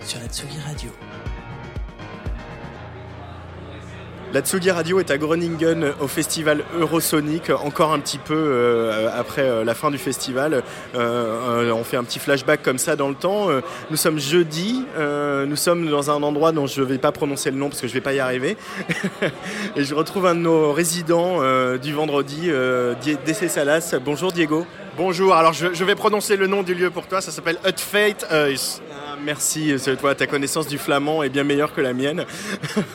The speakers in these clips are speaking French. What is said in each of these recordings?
sur la Tsugi Radio. La Tsugi Radio est à Groningen au festival Eurosonic, encore un petit peu euh, après euh, la fin du festival. Euh, on fait un petit flashback comme ça dans le temps. nous sommes jeudi, nous sommes dans un endroit dont je ne vais pas prononcer le nom parce que je ne vais pas y arriver. Et je retrouve un de nos résidents du vendredi, DC Salas. Bonjour Diego. Bonjour, alors je, vais prononcer le nom du lieu pour toi, ça s'appelle Utfate Huis. Ah, merci, toi, ta connaissance du flamand est bien meilleure que la mienne.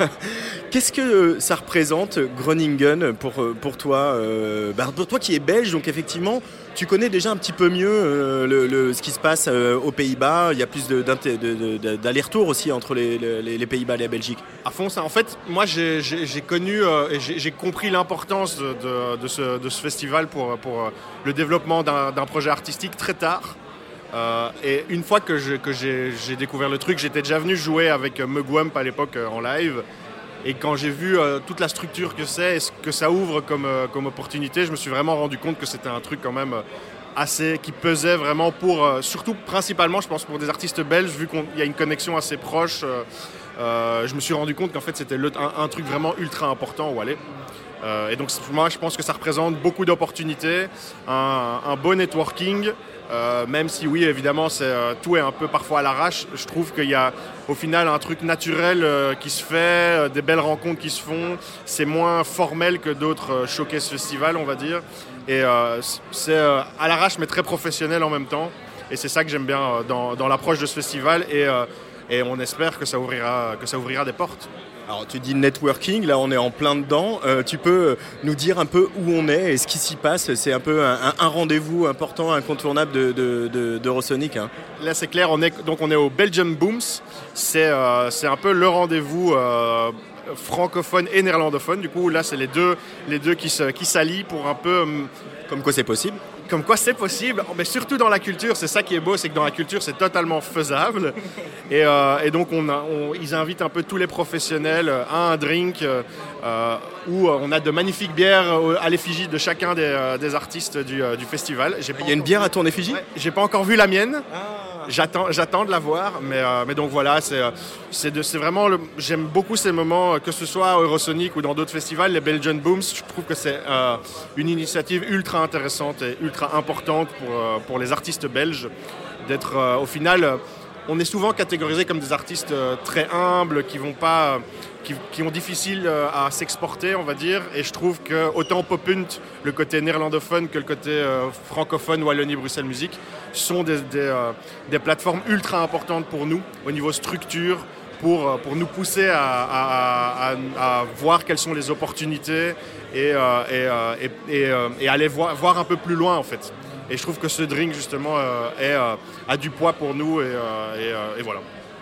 Qu'est-ce que ça représente Groningen pour, pour toi euh, bah, Pour toi qui es belge, donc effectivement, tu connais déjà un petit peu mieux euh, le, ce qui se passe euh, aux Pays-Bas. Il y a plus d'aller-retour aussi entre les, Pays-Bas et la Belgique. À fond, ça. En fait, moi, j'ai connu et j'ai compris l'importance de, de, ce, de, ce, festival pour, pour le développement d'un projet artistique très tard. Euh, et une fois que j'ai découvert le truc, j'étais déjà venu jouer avec Mugwump à l'époque euh, en live. Et quand j'ai vu euh, toute la structure que c'est et ce que ça ouvre comme, comme opportunité, je me suis vraiment rendu compte que c'était un truc quand même assez qui pesait vraiment pour, surtout principalement, je pense, pour des artistes belges, vu qu'il y a une connexion assez proche. je me suis rendu compte qu'en fait c'était un, un, truc vraiment ultra important où aller. Et donc moi je pense que ça représente beaucoup d'opportunités, un, un, beau networking, euh, même si oui, évidemment, c'est, euh, tout est un peu parfois à l'arrache, je trouve qu'il y a au final un truc naturel euh, qui se fait, des belles rencontres qui se font. C'est moins formel que d'autres showcase festivals, on va dire. Et c'est à l'arrache, mais très professionnel en même temps. Et c'est ça que j'aime bien dans, dans l'approche de ce festival. Et, et on espère que ça ouvrira, que ça ouvrira des portes. Alors tu dis networking, là on est en plein dedans. Euh, tu peux nous dire un peu où on est et ce qui s'y passe? C'est un peu un, rendez-vous important, incontournable de, de, hein. Là c'est clair, on est, donc on est au Belgium Booms. C'est euh, un peu le rendez-vous euh, francophone et néerlandophone. Du coup là c'est les deux, les deux qui s'allient qui pour un peu... Hum, Comme quoi c'est possible comme quoi c'est possible, mais surtout dans la culture, c'est ça qui est beau, c'est que dans la culture c'est totalement faisable. Et, euh, donc on, ils invitent un peu tous les professionnels à un drink euh, où on a de magnifiques bières à l'effigie de chacun des, artistes du, festival. Il y a une bière à ton effigie? J'ai pas encore vu la mienne. Ah. J'attends de la voir, mais, euh, mais donc voilà, c'est euh, vraiment. J'aime beaucoup ces moments, euh, que ce soit à Eurosonic ou dans d'autres festivals, les Belgian Booms. Je trouve que c'est une initiative ultra intéressante et ultra importante pour, pour les artistes belges d'être au final on est souvent catégorisé comme des artistes très humbles qui vont pas qui, ont difficile euh, à s'exporter, on va dire. Et je trouve que autant Popunt, le côté néerlandophone, que le côté euh, francophone, Wallonie-Bruxelles Musique, sont des, euh, plateformes ultra importantes pour nous au niveau structure, pour, pour nous pousser à, voir quelles sont les opportunités et, et, aller voir, voir un peu plus loin en fait. Et je trouve que ce drink justement est, a du poids pour nous et, voilà.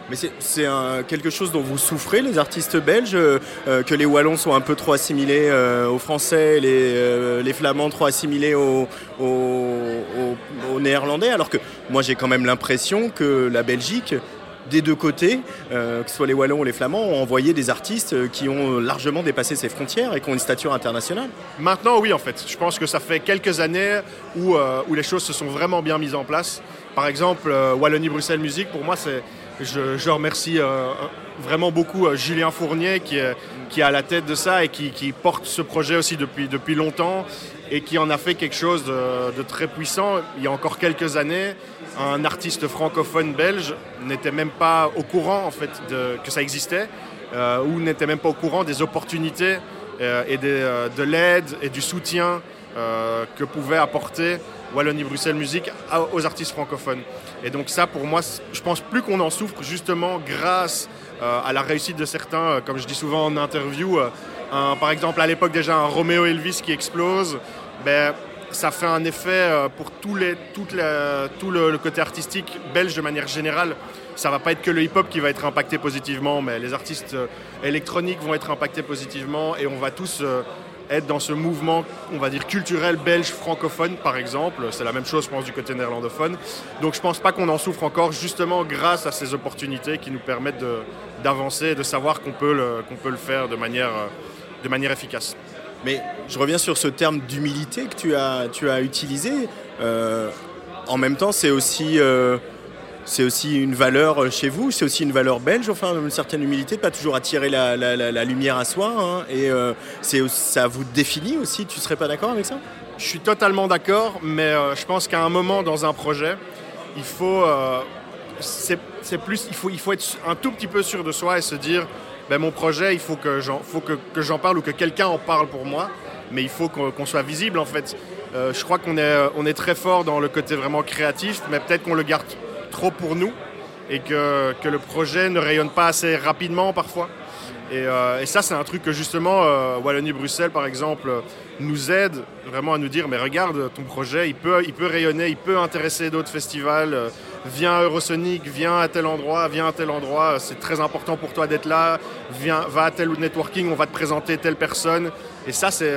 Mais c'est quelque chose dont vous souffrez, les artistes belges, euh, euh, que les Wallons sont un peu trop assimilés euh, aux Français, les, Flamands trop assimilés aux, Néerlandais, alors que moi j'ai quand même l'impression que la Belgique, des deux côtés, que ce soit les Wallons ou les Flamands, ont envoyé des artistes qui ont largement dépassé ces frontières et qui ont une stature internationale. Maintenant, oui, en fait. Je pense que ça fait quelques années où, où les choses se sont vraiment bien mises en place. Par exemple, Wallonie-Bruxelles Musique, pour moi, c'est je, remercie euh, vraiment beaucoup euh, Julien Fournier qui est, qui à la tête de ça et qui, porte ce projet aussi depuis, depuis longtemps et qui en a fait quelque chose de, très puissant. Il y a encore quelques années, un artiste francophone belge n'était même pas au courant en fait que ça existait euh, ou n'était même pas au courant des opportunités et de l'aide et du soutien euh, que pouvait apporter Wallonie-Bruxelles Musique aux artistes francophones. Et donc ça, pour moi, je pense plus qu'on en souffre justement grâce euh, à la réussite de certains, euh, comme je dis souvent en interview, euh, par exemple à l'époque déjà un Romeo Elvis qui explose, ben, ça fait un effet euh, pour tous les, tout le, le côté artistique belge de manière générale. Ça va pas être que le hip-hop qui va être impacté positivement, mais les artistes euh, électroniques vont être impactés positivement et on va tous euh, être dans ce mouvement, on va dire culturel belge francophone par exemple. C'est la même chose, je pense, du côté néerlandophone. Donc je pense pas qu'on en souffre encore, justement grâce à ces opportunités qui nous permettent d'avancer et de savoir qu'on peut, le- peut le faire de manière, euh, de manière efficace. Mais je reviens sur ce terme d'humilité que tu as, tu as utilisé. Euh, en même temps, c'est aussi, euh, c'est aussi une valeur chez vous, c'est aussi une valeur belge, enfin une certaine humilité, de pas toujours attirer la, la- la- lumière à soi. hein. et euh, c'est, ça vous définit aussi, tu serais pas d'accord avec ça? Je suis totalement d'accord, mais euh, je pense qu'à un moment dans un projet, il faut, euh, c'est, plus, il faut, il faut être un tout petit peu sûr de soi et se dire, ben, mon projet, il faut que j'en, faut que, que j'en parle ou que quelqu'un en parle pour moi, mais il faut qu'on, soit visible en fait. Euh, je crois qu'on est, on est très fort dans le côté vraiment créatif, mais peut-être qu'on le garde trop pour nous et que, que le projet ne rayonne pas assez rapidement parfois. Et, euh, et ça, c'est un truc que justement euh, Wallonie-Bruxelles, par exemple, nous aide vraiment à nous dire mais regarde, ton projet, il peut, il peut rayonner, il peut intéresser d'autres festivals. euh, viens à Eurosonic, viens à tel endroit, viens à tel endroit. C'est très important pour toi d'être là. Viens, va à tel networking, on va te présenter telle personne. Et ça, c'est,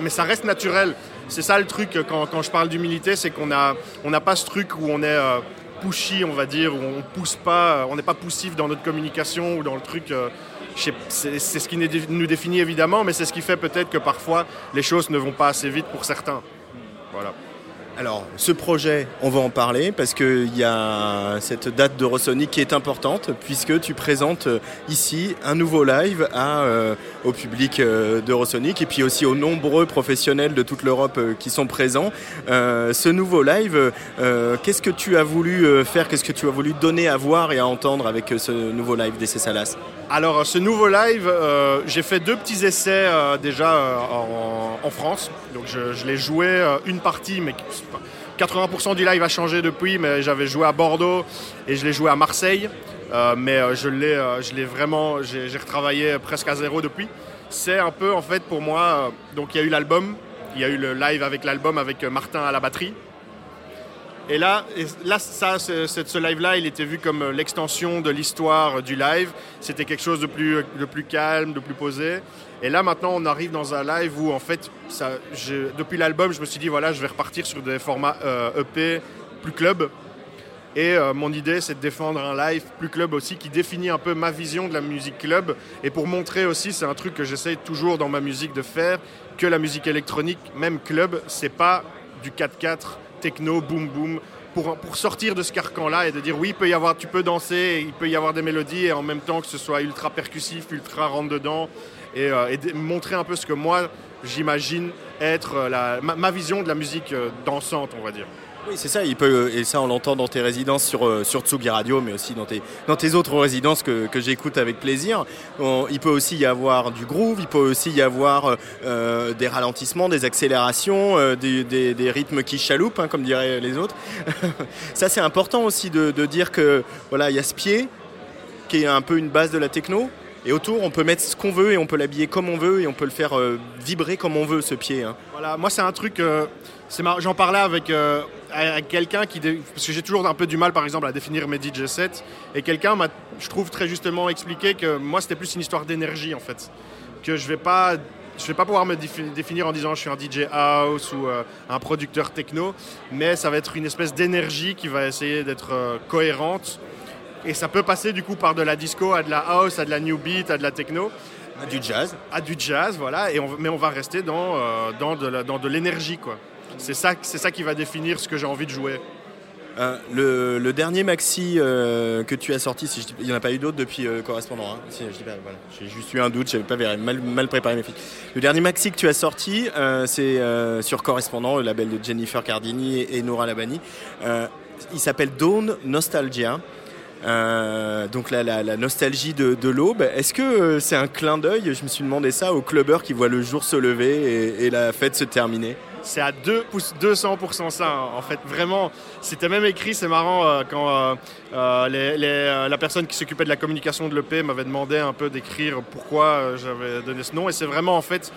mais ça reste naturel. C'est ça le truc quand, quand je parle d'humilité, c'est qu'on a, on n'a pas ce truc où on est pushy, on va dire, où on pousse pas, euh, on n'est pas poussif dans notre communication ou dans le truc. euh, c'est ce qui nous définit évidemment, mais c'est ce qui fait peut-être que parfois les choses ne vont pas assez vite pour certains. Voilà. Alors, ce projet, on va en parler parce qu'il y a cette date d'Eurosonic qui est importante puisque tu présentes euh, ici un nouveau live euh, au public euh, d'Eurosonic et puis aussi aux nombreux professionnels de toute l'Europe qui sont présents. Ce nouveau live, qu'est-ce que tu as voulu faire? Qu'est-ce que tu as voulu donner à voir et à entendre avec ce nouveau live d'Essai Salas? Alors, ce nouveau live, euh, j'ai fait deux petits essais euh, déjà euh, en, France. Donc, je, l'ai joué une partie, mais 80% du live a changé depuis. Mais j'avais joué à Bordeaux et je l'ai joué à Marseille. Mais je l'ai, vraiment, j'ai, j'ai retravaillé presque à zéro depuis. C'est un peu en fait pour moi. donc, il y a eu l'album, il y a eu le live avec l'album avec Martin à la batterie. Et là, là ça, ce, ce- live-là, il était vu comme euh, l'extension de l'histoire du live. C'était quelque chose de plus, de plus calme, de plus posé. Et là, maintenant, on arrive dans un live où, en fait, depuis l'album, je me suis dit, voilà, je vais repartir sur des formats euh, EP plus club. Et euh, mon idée, c'est de défendre un live plus club aussi, qui définit un peu ma vision de la musique club. Et pour montrer aussi, c'est un truc que j'essaye toujours dans ma musique de faire, que la musique électronique, même club, c'est pas du 4-4, techno, boom boom. Pour, sortir de ce carcan-là et de dire oui, peut y avoir, tu peux danser, il peut y avoir des mélodies et en même temps que ce soit ultra percussif, ultra rentre dedans et, euh, montrer un peu ce que moi j'imagine être euh, ma vision de la musique euh, dansante, on va dire. Oui, c'est ça, il peut, et ça on l'entend dans tes résidences sur, euh, sur Tsugi Radio, mais aussi dans tes, autres résidences que, j'écoute avec plaisir. Il peut aussi y avoir du groove, il peut aussi y avoir euh, des ralentissements, des accélérations, euh, des, rythmes qui chaloupent, hein, comme diraient les autres. ça c'est important aussi de, dire que voilà, il y a ce pied qui est un peu une base de la techno. Et autour, on peut mettre ce qu'on veut et on peut l'habiller comme on veut et on peut le faire euh, vibrer comme on veut ce pied. hein. Voilà, moi c'est un truc, euh, j'en parlais avec, euh, avec quelqu'un qui, dé- parce que j'ai toujours un peu du mal par exemple à définir mes DJ sets, et quelqu'un m'a, je trouve très justement expliqué que moi c'était plus une histoire d'énergie en fait, que je vais pas, je vais pas pouvoir me défi- définir en disant je suis un DJ house ou euh, un producteur techno, mais ça va être une espèce d'énergie qui va essayer d'être euh, cohérente, et ça peut passer du coup par de la disco à de la house, à de la new beat, à de la techno Du jazz. à du jazz, voilà, et on, mais on va rester dans, euh, dans de l'énergie, quoi. C'est ça, c'est ça qui va définir ce que j'ai envie de jouer. Le, dernier maxi que tu as sorti, si il n'y en a pas eu d'autres depuis correspondant. J'ai juste eu un doute, j'avais pas mal, mal préparé mes filles. Le dernier maxi que tu as sorti, c'est euh, sur correspondant, le label de Jennifer Cardini et, Nora Labani. Euh, il s'appelle Dawn Nostalgia. Euh, donc la, la, nostalgie de, l'aube. Est-ce que c'est un clin d'œil Je me suis demandé ça aux clubbeurs qui voient le jour se lever et la fête se terminer? C'est à 2 pouces- 200% ça, hein. en fait. Vraiment, c'était même écrit, c'est marrant, euh, quand euh, euh, la personne qui s'occupait de la communication de l'EP m'avait demandé un peu d'écrire pourquoi j'avais donné ce nom. Et c'est vraiment, en fait,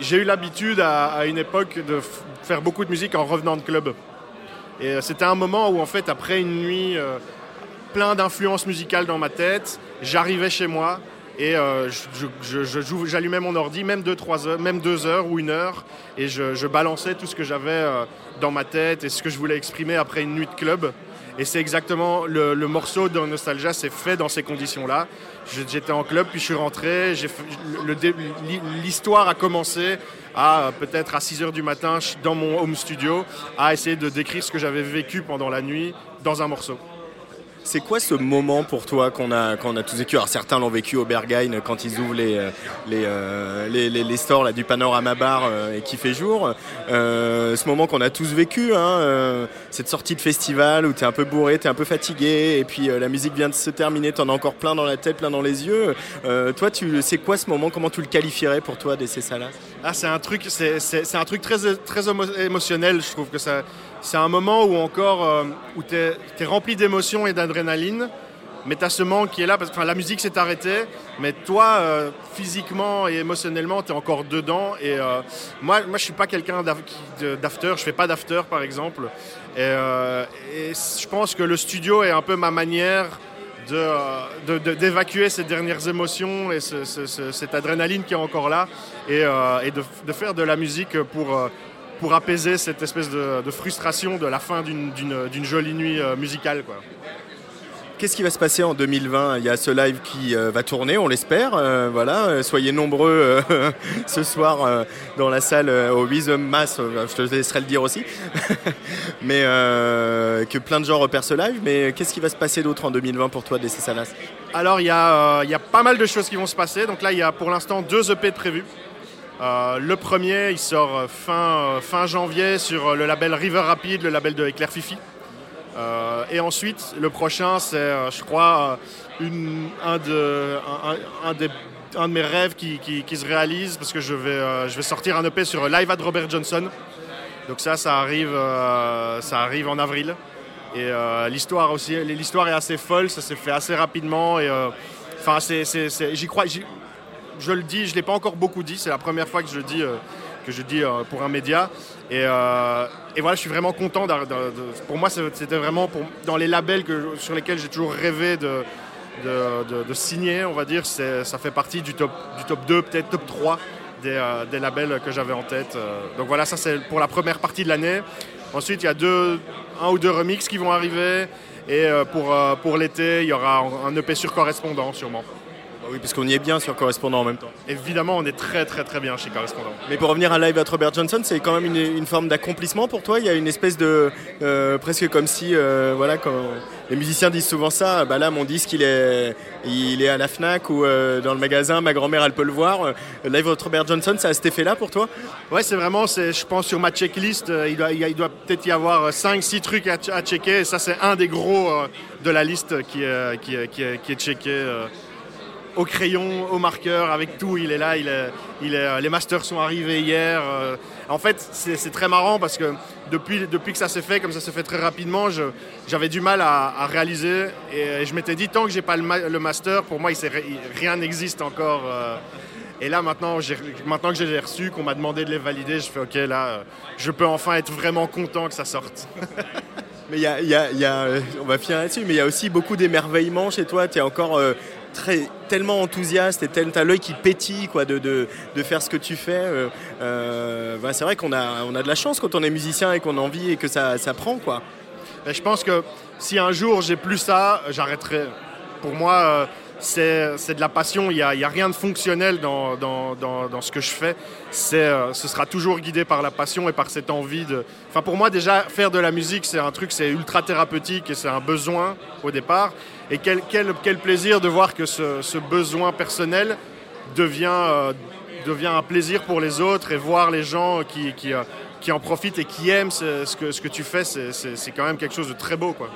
j'ai eu l'habitude à, à une époque de faire beaucoup de musique en revenant de club. Et c'était un moment où, en fait, après une nuit plein d'influences musicales dans ma tête, j'arrivais chez moi et euh, j'allumais mon ordi, même 2 heures, même deux heures ou une heure, et je, balançais tout ce que j'avais euh, dans ma tête et ce que je voulais exprimer après une nuit de club. Et c'est exactement le, le morceau de Nostalgia, c'est fait dans ces conditions-là. J'étais en club, puis je suis rentré. L'histoire a commencé à euh, peut-être à 6 heures du matin dans mon home studio, à essayer de décrire ce que j'avais vécu pendant la nuit dans un morceau. C'est quoi ce moment pour toi qu'on a, qu'on a tous vécu? Alors certains l'ont vécu au Berghain quand ils ouvrent les, euh, euh, les, les- les stores là, du Panorama Bar euh, et qui fait jour. Euh, ce moment qu'on a tous vécu, hein, euh, cette sortie de festival où tu es un peu bourré, tu es un peu fatigué et puis euh, la musique vient de se terminer, tu en as encore plein dans la tête, plein dans les yeux. Euh, toi, c'est quoi ce moment? Comment tu le qualifierais pour toi, DC Salas Ah, c'est un truc, un truc très, très émo- émotionnel. Je trouve que ça, c'est un moment où encore euh, où t'es, es rempli d'émotions et d'adrénaline, mais t'as ce manque qui est là parce que la musique s'est arrêtée, mais toi euh, physiquement et émotionnellement t'es encore dedans. Et euh, moi, moi, je suis pas quelqu'un d'after. Je fais pas d'after par exemple. Et, je pense que le studio est un peu ma manière euh, de- de- d'évacuer ces dernières émotions et ce- ce- ce- cette adrénaline qui est encore là et, de, faire de la musique pour, pour apaiser cette espèce de, de frustration de la fin d'une, jolie nuit euh, musicale. Quoi. Qu'est-ce qui va se passer en 2020 Il y a ce live qui euh, va tourner, on l'espère. Euh, voilà, soyez nombreux euh, ce soir dans la salle au Wisdom Mass. Je te laisserai le dire aussi. mais que plein de gens repèrent ce live. Mais qu'est-ce qui va se passer d'autre en 2020 pour toi, DC Salas? Alors il y, a, il y a pas mal de choses qui vont se passer. Donc là il y a pour l'instant deux EP de prévus. Euh, le premier il sort euh, fin, euh, fin janvier sur le label River Rapid, le label de Éclair Fifi. Et ensuite, le prochain, c'est, je crois, un, de, un, de mes rêves qui, qui- se réalise parce que je vais, je vais sortir un EP sur Live at Robert Johnson. Donc ça, ça arrive, ça arrive en avril. Et l'histoire aussi, l'histoire est assez folle, ça s'est fait assez rapidement. Et enfin, j'y crois. Je le dis, je l'ai pas encore beaucoup dit. C'est la première fois que je dis, euh, que je dis euh, pour un média. Et, euh, et voilà, je suis vraiment content. pour moi, c'était vraiment dans les labels sur lesquels j'ai toujours rêvé de, signer, on va dire. Ça fait partie du top, du top 2, peut-être top 3 des, labels que j'avais en tête. Donc voilà, ça c'est pour la première partie de l'année. Ensuite, il y a deux, un ou deux remixes qui vont arriver. Et pour, pour l'été, il y aura un EP sur correspondant, sûrement. Bah Oui, parce qu'on y est bien sur correspondant en même temps. Évidemment, on est très très très bien chez Correspondant. Mais pour revenir à Live at Robert Johnson, c'est quand même une, une forme d'accomplissement pour toi. Il y a une espèce de euh, presque comme si, euh, voilà, quand les musiciens disent souvent ça. Bah là, mon disque, il est, il est à la Fnac ou euh, dans le magasin. Ma grand-mère, elle peut le voir. Live at Robert Johnson, ça a cet effet-là pour toi? Ouais, c'est vraiment, je pense, sur ma checklist, il doit, il doit peut-être y avoir 5-6 trucs à, à checker. Et ça, c'est un des gros de la liste qui est, qui est, qui est, qui est checké au crayon, au marqueur, avec tout. Il est là, il est, il est, euh, les masters sont arrivés hier. euh. En fait, c'est, très marrant parce que depuis, que ça s'est fait, comme ça s'est fait très rapidement, j'avais du mal à, réaliser. Et je m'étais dit, tant que j'ai pas le, ma- le master, pour moi, il rien n'existe encore. euh. Et là, maintenant, maintenant que je l'ai reçu, qu'on m'a demandé de les valider, je fais OK, là, euh, je peux enfin être vraiment content que ça sorte. Mais il y a, y y euh, on va finir là-dessus, mais il y a aussi beaucoup d'émerveillement chez toi. Tu es encore euh, tellement enthousiaste et tu as l'œil qui pétille quoi, de, faire ce que tu fais. Euh, euh, bah, c'est vrai qu'on a, on a de la chance quand on est musicien et qu'on a envie et que ça, ça prend. Quoi. Je pense que si un jour j'ai plus ça, j'arrêterai. Pour moi, euh, c'est de la passion. Il n'y a, a rien de fonctionnel dans, dans, dans, ce que je fais. Euh, ce sera toujours guidé par la passion et par cette envie de. Enfin, pour moi, déjà, faire de la musique, c'est un truc, c'est ultra thérapeutique et c'est un besoin au départ. Et quel, quel, quel plaisir de voir que ce, ce besoin personnel devient, euh, devient un plaisir pour les autres et voir les gens qui, qui, euh, qui en profitent et qui aiment ce, que, ce que tu fais, c'est quand même quelque chose de très beau. Quoi.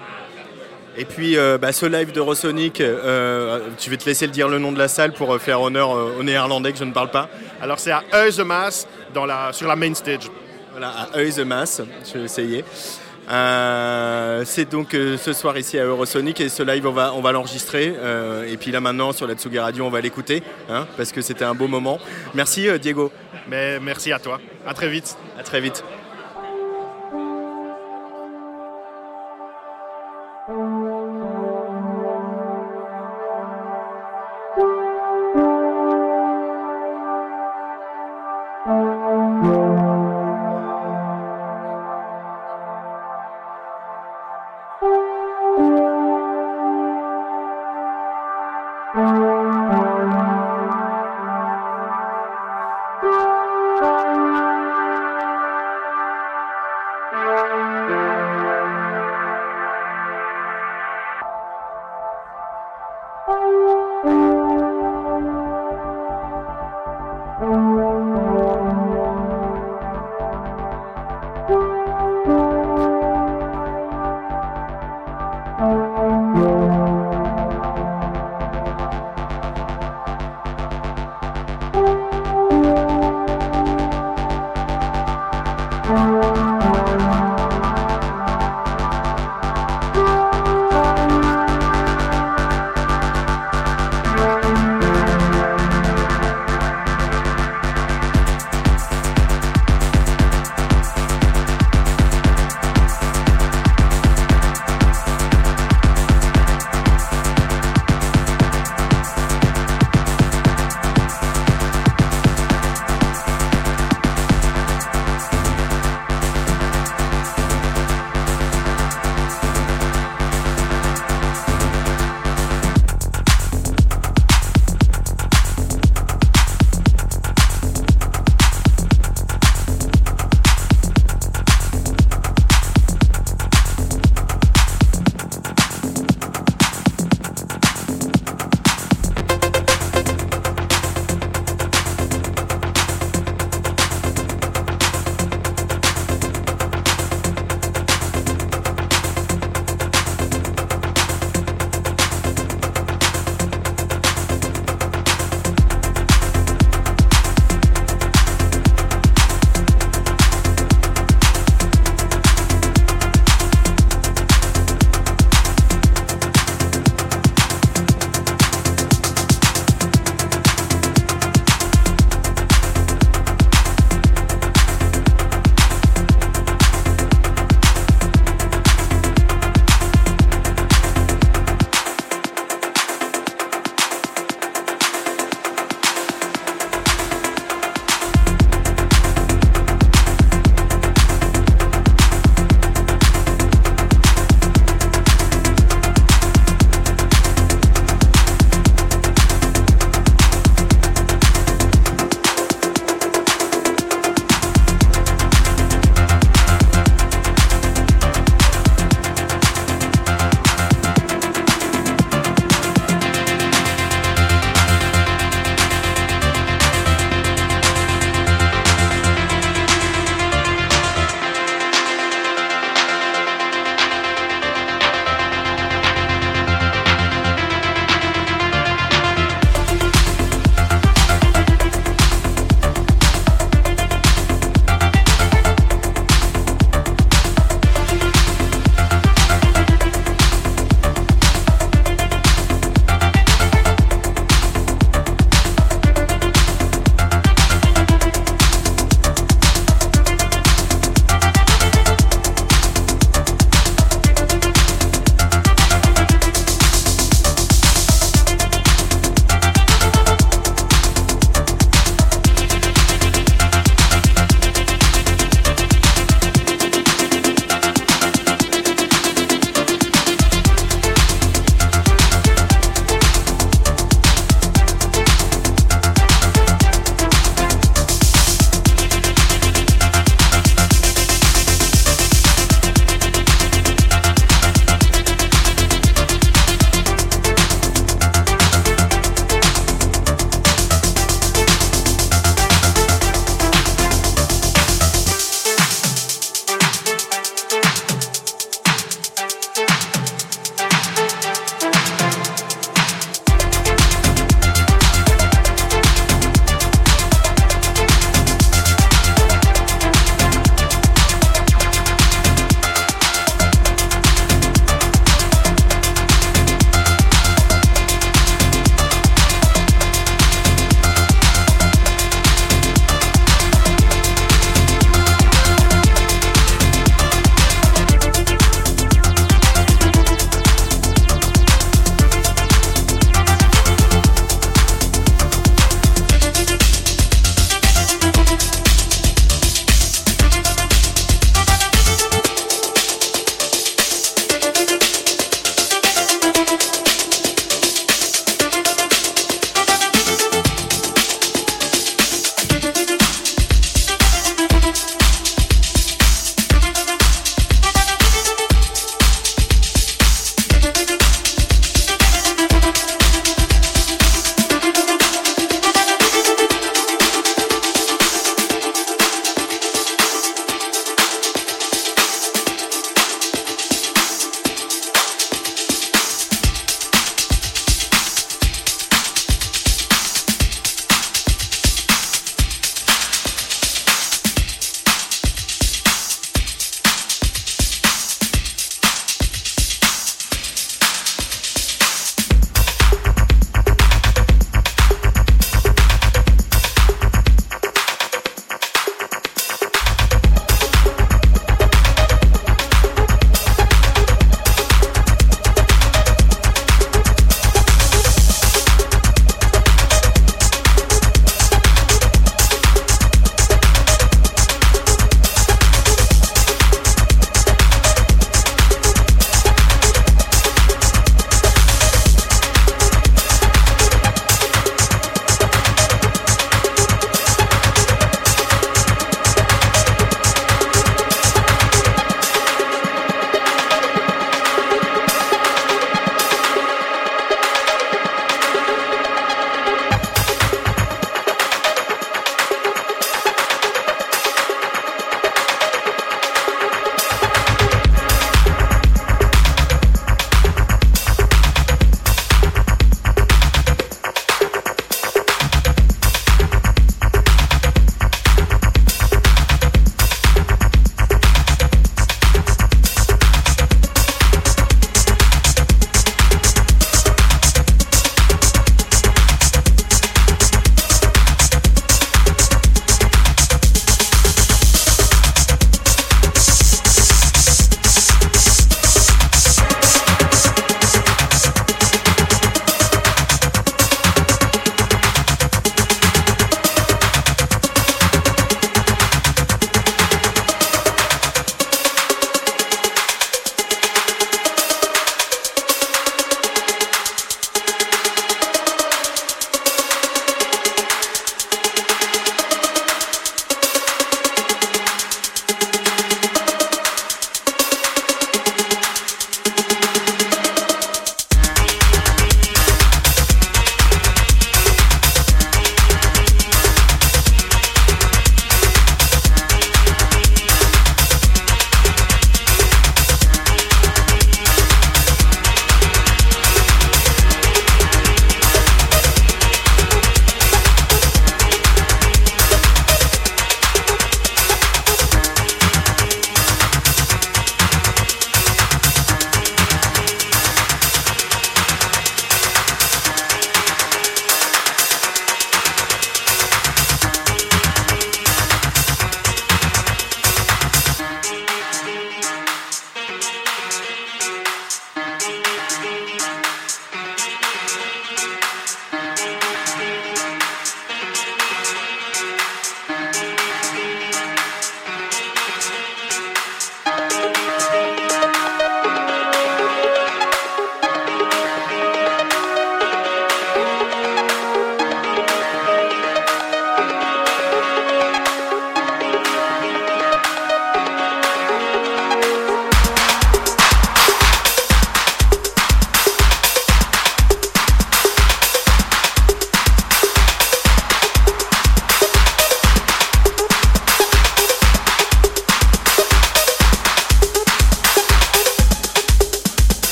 Et puis euh, bah, ce live d'Eurosonic, euh, tu vais te laisser le dire le nom de la salle pour euh, faire honneur euh, au néerlandais que je ne parle pas. Alors c'est à Heusemaas, dans la, sur la main stage. Voilà, à Mass, je vais essayer. Euh, c'est donc euh, ce soir ici à Eurosonic et ce live on va, on va l'enregistrer euh, et puis là maintenant sur la Tsugi Radio on va l'écouter hein, parce que c'était un beau moment. Merci euh, Diego, Mais merci à toi. À très vite. à très vite.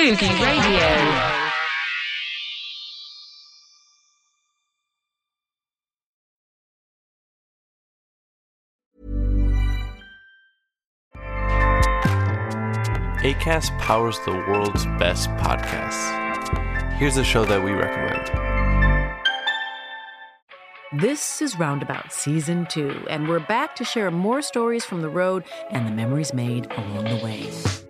Sugi Radio. ACAST powers the world's best podcasts. Here's a show that we recommend. This is Roundabout Season 2, and we're back to share more stories from the road and the memories made along the way.